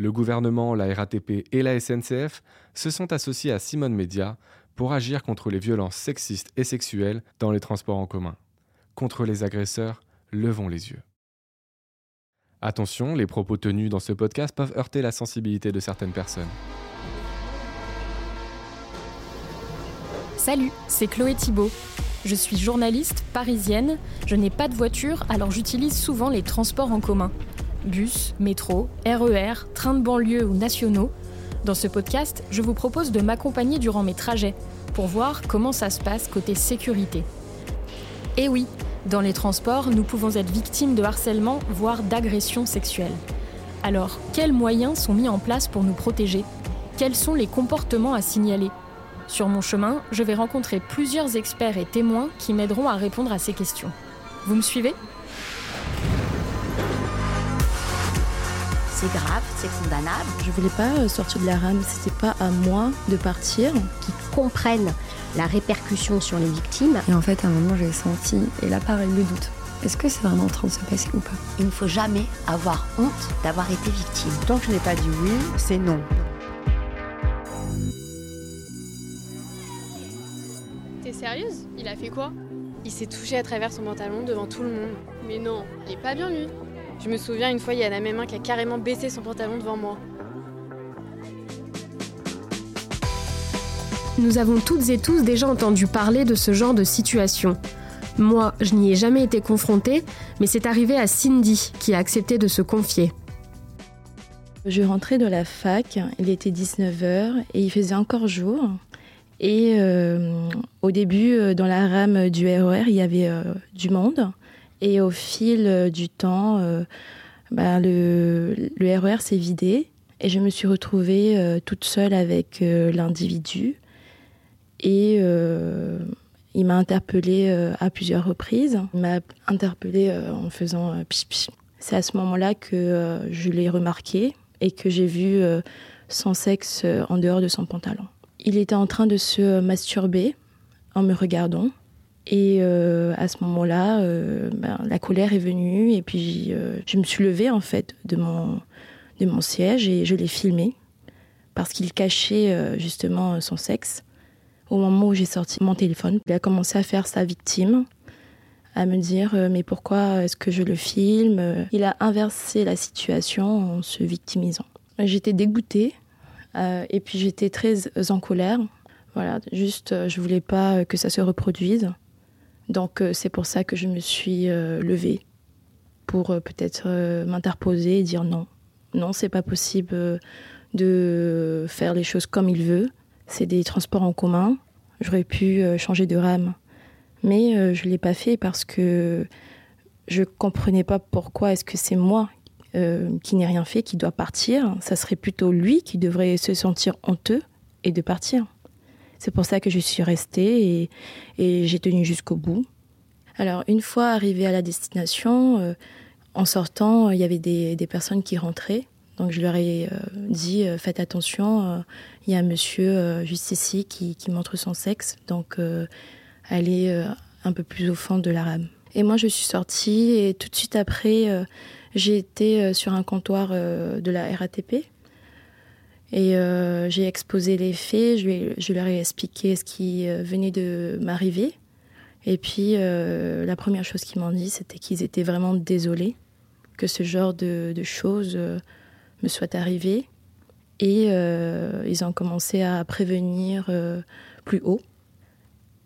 Le gouvernement, la RATP et la SNCF se sont associés à Simone Média pour agir contre les violences sexistes et sexuelles dans les transports en commun. Contre les agresseurs, levons les yeux. Attention, les propos tenus dans ce podcast peuvent heurter la sensibilité de certaines personnes. Salut, c'est Chloé Thibault. Je suis journaliste parisienne, je n'ai pas de voiture alors j'utilise souvent les transports en commun. Bus, métro, RER, trains de banlieue ou nationaux. Dans ce podcast, je vous propose de m'accompagner durant mes trajets pour voir comment ça se passe côté sécurité. Et oui, dans les transports, nous pouvons être victimes de harcèlement, voire d'agressions sexuelles. Alors, quels moyens sont mis en place pour nous protéger? Quels sont les comportements à signaler? Sur mon chemin, je vais rencontrer plusieurs experts et témoins qui m'aideront à répondre à ces questions. Vous me suivez? C'est grave, c'est condamnable. Je voulais pas euh, sortir de la rame, c'était pas à moi de partir. Qui comprennent la répercussion sur les victimes. Et en fait, à un moment, j'ai senti, et là, pareil, le doute. Est-ce que c'est vraiment en train de se passer ou pas? Il ne faut jamais avoir honte d'avoir été victime. Tant que je n'ai pas dit oui, c'est non. T'es sérieuse? Il a fait quoi? Il s'est touché à travers son pantalon devant tout le monde. Mais non, il est pas bien lui. Je me souviens une fois, il y a la même main qui a carrément baissé son pantalon devant moi. Nous avons toutes et tous déjà entendu parler de ce genre de situation. Moi, je n'y ai jamais été confrontée, mais c'est arrivé à Cindy qui a accepté de se confier. Je rentrais de la fac, il était 19h et il faisait encore jour. Et euh, au début, euh, dans la rame du RER, il y avait euh, du monde. Et au fil euh, du temps, euh, bah, le, le, RER s'est vidé et je me suis retrouvée euh, toute seule avec l'individu. Et il m'a interpellée à plusieurs reprises. Il m'a interpellée en faisant. C'est à ce moment-là que je l'ai remarqué et que j'ai vu son sexe en dehors de son pantalon. Il était en train de se masturber en me regardant. Et euh, à ce moment-là, euh, ben, la colère est venue et puis euh, je me suis levée en fait de mon, de mon siège et je l'ai filmé parce qu'il cachait justement son sexe. Au moment où j'ai sorti mon téléphone, il a commencé à faire sa victime, à me dire mais pourquoi est-ce que je le filme? Il a inversé la situation en se victimisant. J'étais dégoûtée et puis j'étais très en colère. Voilà, juste je voulais pas que ça se reproduise. Donc euh, c'est pour ça que je me suis euh, levée pour euh, peut-être m'interposer et dire non. Non, c'est pas possible de faire les choses comme il veut. C'est des transports en commun. J'aurais pu changer de rame. Mais je l'ai pas fait parce que je comprenais pas pourquoi est-ce que c'est moi qui n'ai rien fait qui doit partir. Ça serait plutôt lui qui devrait se sentir honteux et de partir. C'est pour ça que je suis restée et, j'ai tenu jusqu'au bout. Alors, une fois arrivée à la destination, euh, en sortant, il y avait des, personnes qui rentraient. Donc, je leur ai euh, dit euh, Faites attention, euh, il y a un monsieur euh, juste ici qui, qui, montre son sexe. Donc, euh, allez un peu plus au fond de la rame. Et moi, je suis sortie et tout de suite après, j'ai été sur un comptoir de la RATP et euh, j'ai exposé les faits, je, leur ai expliqué ce qui euh, venait de m'arriver. Et puis, euh, la première chose qu'ils m'ont dit, c'était qu'ils étaient vraiment désolés que ce genre de, choses me soit arrivé. Et ils ont commencé à prévenir plus haut.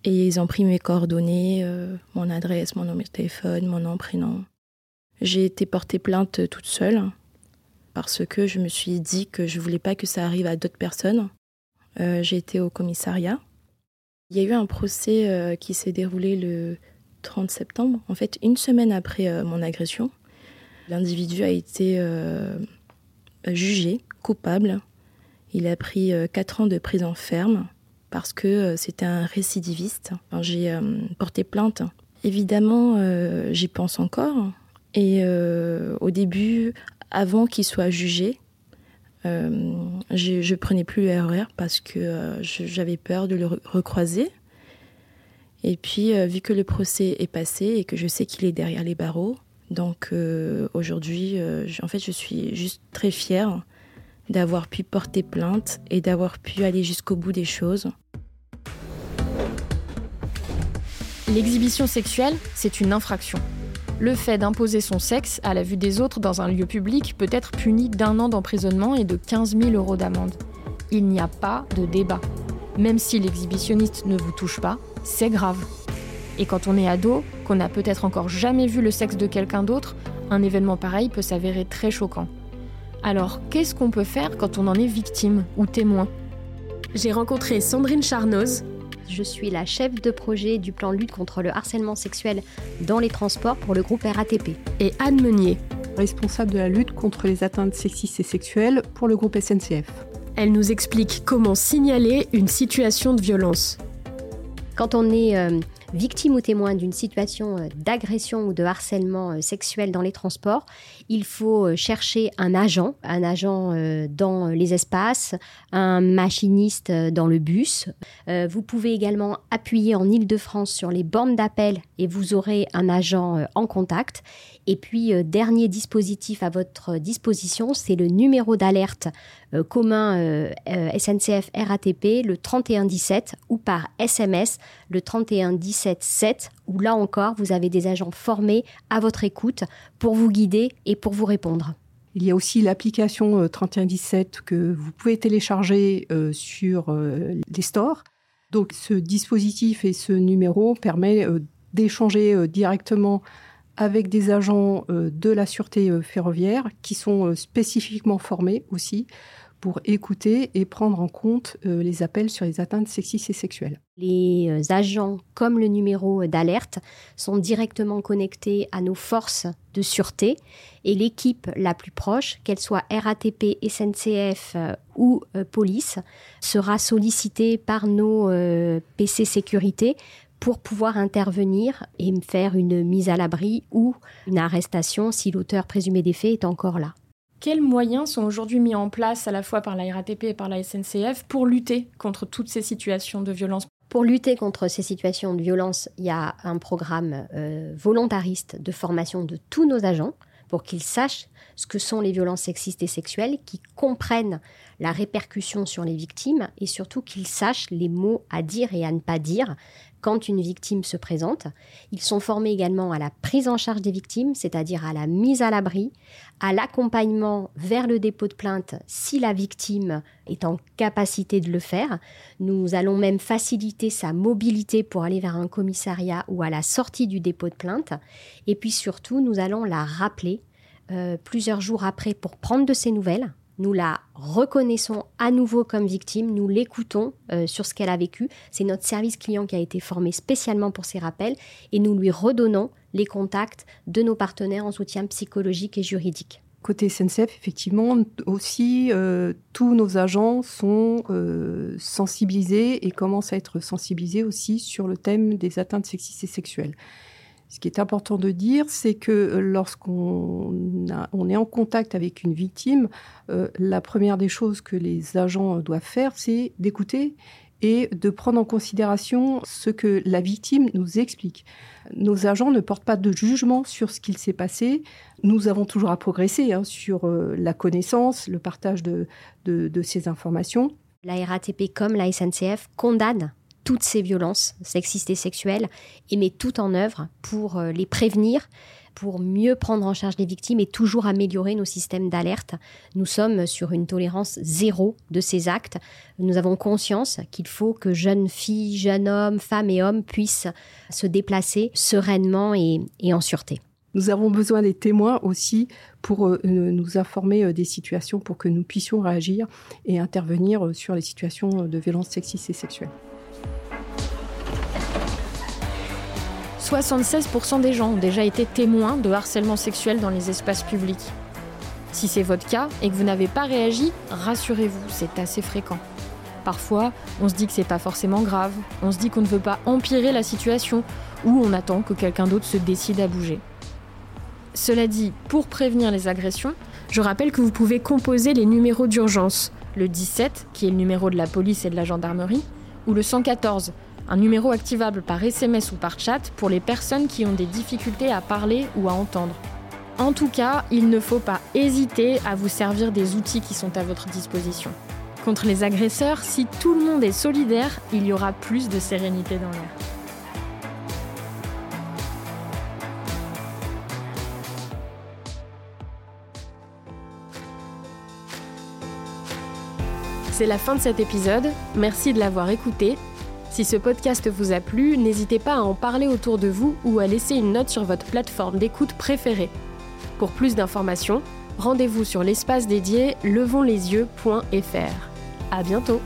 Et ils ont pris mes coordonnées, mon adresse, mon numéro de téléphone, mon nom, prénom. J'ai été portée plainte toute seule parce que je me suis dit que je voulais pas que ça arrive à d'autres personnes. Euh, j'ai été au commissariat. Il y a eu un procès euh, qui s'est déroulé le 30 septembre, en fait une semaine après euh, mon agression. L'individu a été jugé coupable. Il a pris euh, quatre ans de prison ferme parce que c'était un récidiviste. J'ai porté plainte. Évidemment, j'y pense encore. Et au début, avant qu'il soit jugé, euh, je, prenais plus le RER parce que euh, j'avais peur de le recroiser. Et puis, euh, vu que le procès est passé et que je sais qu'il est derrière les barreaux, donc aujourd'hui, en fait, je suis juste très fière d'avoir pu porter plainte et d'avoir pu aller jusqu'au bout des choses. L'exhibition sexuelle, c'est une infraction. Le fait d'imposer son sexe à la vue des autres dans un lieu public peut être puni d'un an d'emprisonnement et de 15 000 euros d'amende. Il n'y a pas de débat. Même si l'exhibitionniste ne vous touche pas, c'est grave. Et quand on est ado, qu'on n'a peut-être encore jamais vu le sexe de quelqu'un d'autre, un événement pareil peut s'avérer très choquant. Alors, qu'est-ce qu'on peut faire quand on en est victime ou témoin? J'ai rencontré Sandrine Charnoz, je suis la chef de projet du plan lutte contre le harcèlement sexuel dans les transports pour le groupe RATP. Et Anne Meunier, responsable de la lutte contre les atteintes sexistes et sexuelles pour le groupe SNCF. Elle nous explique comment signaler une situation de violence. Quand on est euh, victime ou témoin d'une situation euh, d'agression ou de harcèlement euh, sexuel dans les transports, il faut euh, chercher un agent, un agent dans les espaces, un machiniste dans le bus. Vous pouvez également appuyer en Ile-de-France sur les bornes d'appel et vous aurez un agent en contact. Et puis, dernier dispositif à votre disposition, c'est le numéro d'alerte commun SNCF RATP, le 3117, ou par SMS, le 3117 7 où là encore, vous avez des agents formés à votre écoute pour vous guider et pour vous répondre. Il y a aussi l'application 3117 euh, que vous pouvez télécharger euh, sur euh, les stores. Donc ce dispositif et ce numéro permet d'échanger directement avec des agents de la sûreté ferroviaire qui sont spécifiquement formés aussi pour écouter et prendre en compte euh, les appels sur les atteintes sexistes et sexuelles. Les euh, agents, comme le numéro d'alerte, sont directement connectés à nos forces de sûreté et l'équipe la plus proche, qu'elle soit RATP, SNCF euh, ou police, sera sollicitée par nos PC sécurité pour pouvoir intervenir et faire une mise à l'abri ou une arrestation si l'auteur présumé des faits est encore là. Quels moyens sont aujourd'hui mis en place à la fois par la RATP et par la SNCF pour lutter contre toutes ces situations de violence? Pour lutter contre ces situations de violence, il y a un programme euh, volontariste de formation de tous nos agents pour qu'ils sachent ce que sont les violences sexistes et sexuelles, qu'ils comprennent la répercussion sur les victimes et surtout qu'ils sachent les mots à dire et à ne pas dire quand une victime se présente. Ils sont formés également à la prise en charge des victimes, c'est-à-dire à la mise à l'abri, à l'accompagnement vers le dépôt de plainte si la victime est en capacité de le faire. Nous allons même faciliter sa mobilité pour aller vers un commissariat ou à la sortie du dépôt de plainte. Et puis surtout, nous allons la rappeler euh, plusieurs jours après pour prendre de ses nouvelles nous la reconnaissons à nouveau comme victime, nous l'écoutons euh, sur ce qu'elle a vécu. C'est notre service client qui a été formé spécialement pour ces rappels et nous lui redonnons les contacts de nos partenaires en soutien psychologique et juridique. Côté SNCF, effectivement, aussi, euh, tous nos agents sont euh, sensibilisés et commencent à être sensibilisés aussi sur le thème des atteintes sexistes et sexuelles. Ce qui est important de dire, c'est que euh, lorsqu'on on est en contact avec une victime, euh, la première des choses que les agents doivent faire, c'est d'écouter et de prendre en considération ce que la victime nous explique. Nos agents ne portent pas de jugement sur ce qu'il s'est passé. Nous avons toujours à progresser hein, sur euh, la connaissance, le partage de, de, de ces informations. La RATP comme la SNCF condamnent toutes ces violences sexistes et sexuelles et met tout en œuvre pour euh, les prévenir, pour mieux prendre en charge les victimes et toujours améliorer nos systèmes d'alerte. Nous sommes sur une tolérance zéro de ces actes. Nous avons conscience qu'il faut que jeunes filles, jeunes hommes, femmes et hommes puissent se déplacer sereinement et, en sûreté. Nous avons besoin des témoins aussi pour euh, nous informer euh, des situations, pour que nous puissions réagir et intervenir sur les situations de violence sexistes et sexuelles. 76% des gens ont déjà été témoins de harcèlement sexuel dans les espaces publics. Si c'est votre cas et que vous n'avez pas réagi, rassurez-vous, c'est assez fréquent. Parfois, on se dit que c'est pas forcément grave, on se dit qu'on ne veut pas empirer la situation ou on attend que quelqu'un d'autre se décide à bouger. Cela dit, pour prévenir les agressions, je rappelle que vous pouvez composer les numéros d'urgence, le 17 qui est le numéro de la police et de la gendarmerie, ou le 114 un numéro activable par SMS ou par chat pour les personnes qui ont des difficultés à parler ou à entendre. En tout cas, il ne faut pas hésiter à vous servir des outils qui sont à votre disposition. Contre les agresseurs, si tout le monde est solidaire, il y aura plus de sérénité dans l'air. C'est la fin de cet épisode, merci de l'avoir écouté. Si ce podcast vous a plu, n'hésitez pas à en parler autour de vous ou à laisser une note sur votre plateforme d'écoute préférée. Pour plus d'informations, rendez-vous sur l'espace dédié levonslesieux.fr. À bientôt!